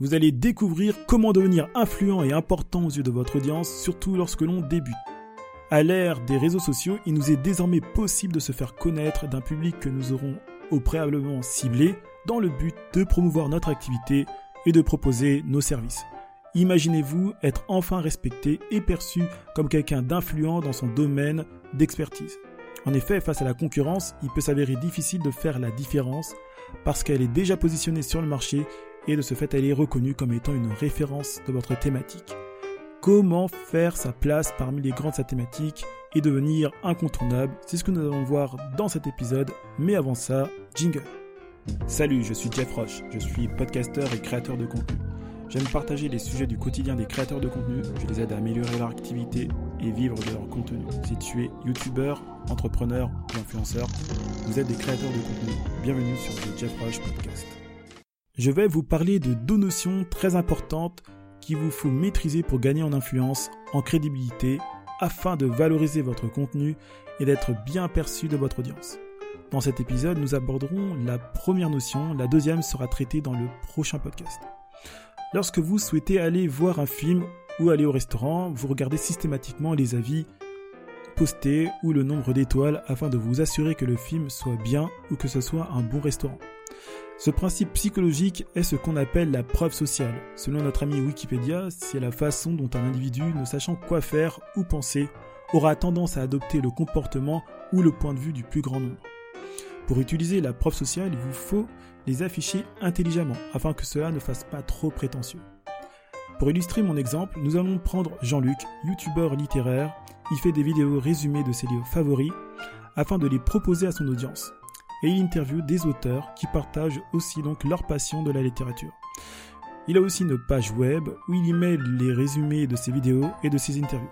Vous allez découvrir comment devenir influent et important aux yeux de votre audience, surtout lorsque l'on débute. À l'ère des réseaux sociaux, il nous est désormais possible de se faire connaître d'un public que nous aurons au préalablement ciblé dans le but de promouvoir notre activité et de proposer nos services. Imaginez-vous être enfin respecté et perçu comme quelqu'un d'influent dans son domaine d'expertise. En effet, face à la concurrence, il peut s'avérer difficile de faire la différence parce qu'elle est déjà positionnée sur le marché et de ce fait elle est reconnue comme étant une référence de votre thématique. Comment faire sa place parmi les grandes thématiques et devenir incontournable? C'est ce que nous allons voir dans cet épisode, mais avant ça, jingle. Salut, je suis Jeff Roche, je suis podcasteur et créateur de contenu. J'aime partager les sujets du quotidien des créateurs de contenu, je les aide à améliorer leur activité et vivre de leur contenu. Si tu es youtubeur, entrepreneur ou influenceur, vous êtes des créateurs de contenu. Bienvenue sur le Jeff Roche Podcast. Je vais vous parler de deux notions très importantes qu'il vous faut maîtriser pour gagner en influence, en crédibilité, afin de valoriser votre contenu et d'être bien perçu de votre audience. Dans cet épisode, nous aborderons la première notion, la deuxième sera traitée dans le prochain podcast. Lorsque vous souhaitez aller voir un film ou aller au restaurant, vous regardez systématiquement les avis postés ou le nombre d'étoiles afin de vous assurer que le film soit bien ou que ce soit un bon restaurant. Ce principe psychologique est ce qu'on appelle la preuve sociale. Selon notre ami Wikipédia, c'est la façon dont un individu, ne sachant quoi faire ou penser, aura tendance à adopter le comportement ou le point de vue du plus grand nombre. Pour utiliser la preuve sociale, il vous faut les afficher intelligemment afin que cela ne fasse pas trop prétentieux. Pour illustrer mon exemple, nous allons prendre Jean-Luc, youtubeur littéraire. Il fait des vidéos résumées de ses livres favoris afin de les proposer à son audience. Et il interviewe des auteurs qui partagent aussi donc leur passion de la littérature. Il a aussi une page web où il y met les résumés de ses vidéos et de ses interviews.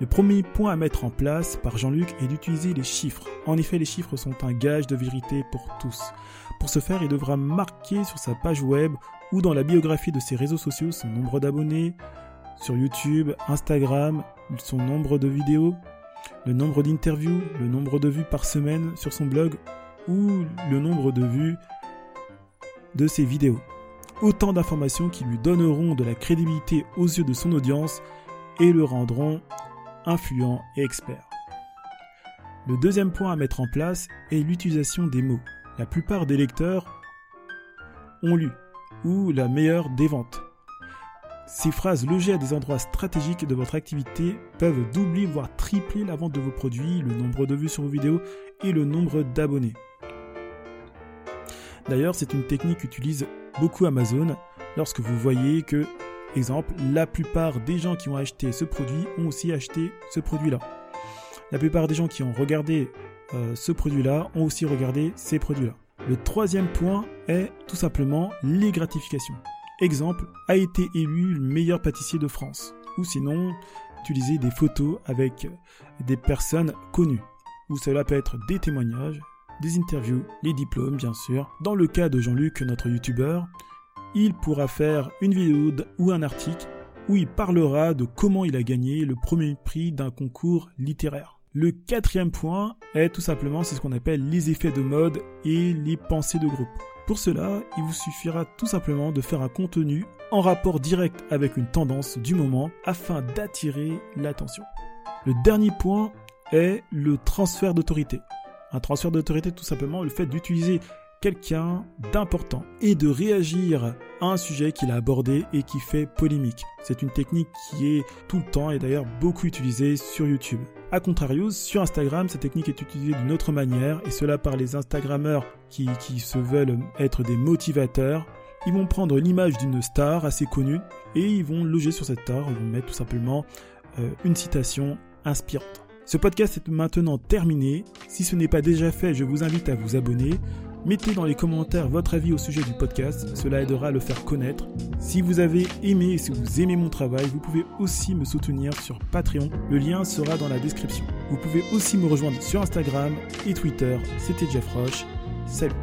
Le premier point à mettre en place par Jean-Luc est d'utiliser les chiffres. En effet, les chiffres sont un gage de vérité pour tous. Pour ce faire, il devra marquer sur sa page web ou dans la biographie de ses réseaux sociaux son nombre d'abonnés, sur YouTube, Instagram, son nombre de vidéos, le nombre d'interviews, le nombre de vues par semaine sur son blog ou le nombre de vues de ses vidéos. Autant d'informations qui lui donneront de la crédibilité aux yeux de son audience et le rendront influent et expert. Le deuxième point à mettre en place est l'utilisation des mots. La plupart des lecteurs ont lu ou la meilleure des ventes. Ces phrases logées à des endroits stratégiques de votre activité peuvent doubler voire tripler la vente de vos produits, le nombre de vues sur vos vidéos et le nombre d'abonnés. D'ailleurs, c'est une technique qu'utilise beaucoup Amazon lorsque vous voyez que Exemple, la plupart des gens qui ont acheté ce produit ont aussi acheté ce produit-là. La plupart des gens qui ont regardé euh, ce produit-là ont aussi regardé ces produits-là. Le troisième point est tout simplement les gratifications. Exemple, a été élu le meilleur pâtissier de France. Ou sinon, utiliser des photos avec des personnes connues. Ou cela peut être des témoignages, des interviews, les diplômes bien sûr. Dans le cas de Jean-Luc, notre youtubeur, il pourra faire une vidéo ou un article où il parlera de comment il a gagné le premier prix d'un concours littéraire. Le quatrième point est tout simplement ce qu'on appelle les effets de mode et les pensées de groupe. Pour cela, il vous suffira tout simplement de faire un contenu en rapport direct avec une tendance du moment afin d'attirer l'attention. Le dernier point est le transfert d'autorité. Un transfert d'autorité, tout simplement le fait d'utiliser quelqu'un d'important et de réagir à un sujet qu'il a abordé et qui fait polémique. C'est une technique qui est tout le temps et d'ailleurs beaucoup utilisée sur YouTube. A contrario, sur Instagram, cette technique est utilisée d'une autre manière et cela par les Instagrammeurs qui, qui se veulent être des motivateurs. Ils vont prendre l'image d'une star assez connue et ils vont loger sur cette star, ils vont mettre tout simplement euh, une citation inspirante. Ce podcast est maintenant terminé. Si ce n'est pas déjà fait, je vous invite à vous abonner. Mettez dans les commentaires votre avis au sujet du podcast, cela aidera à le faire connaître. Si vous avez aimé et si vous aimez mon travail, vous pouvez aussi me soutenir sur Patreon, le lien sera dans la description. Vous pouvez aussi me rejoindre sur Instagram et Twitter, c'était Jeff Roche. Salut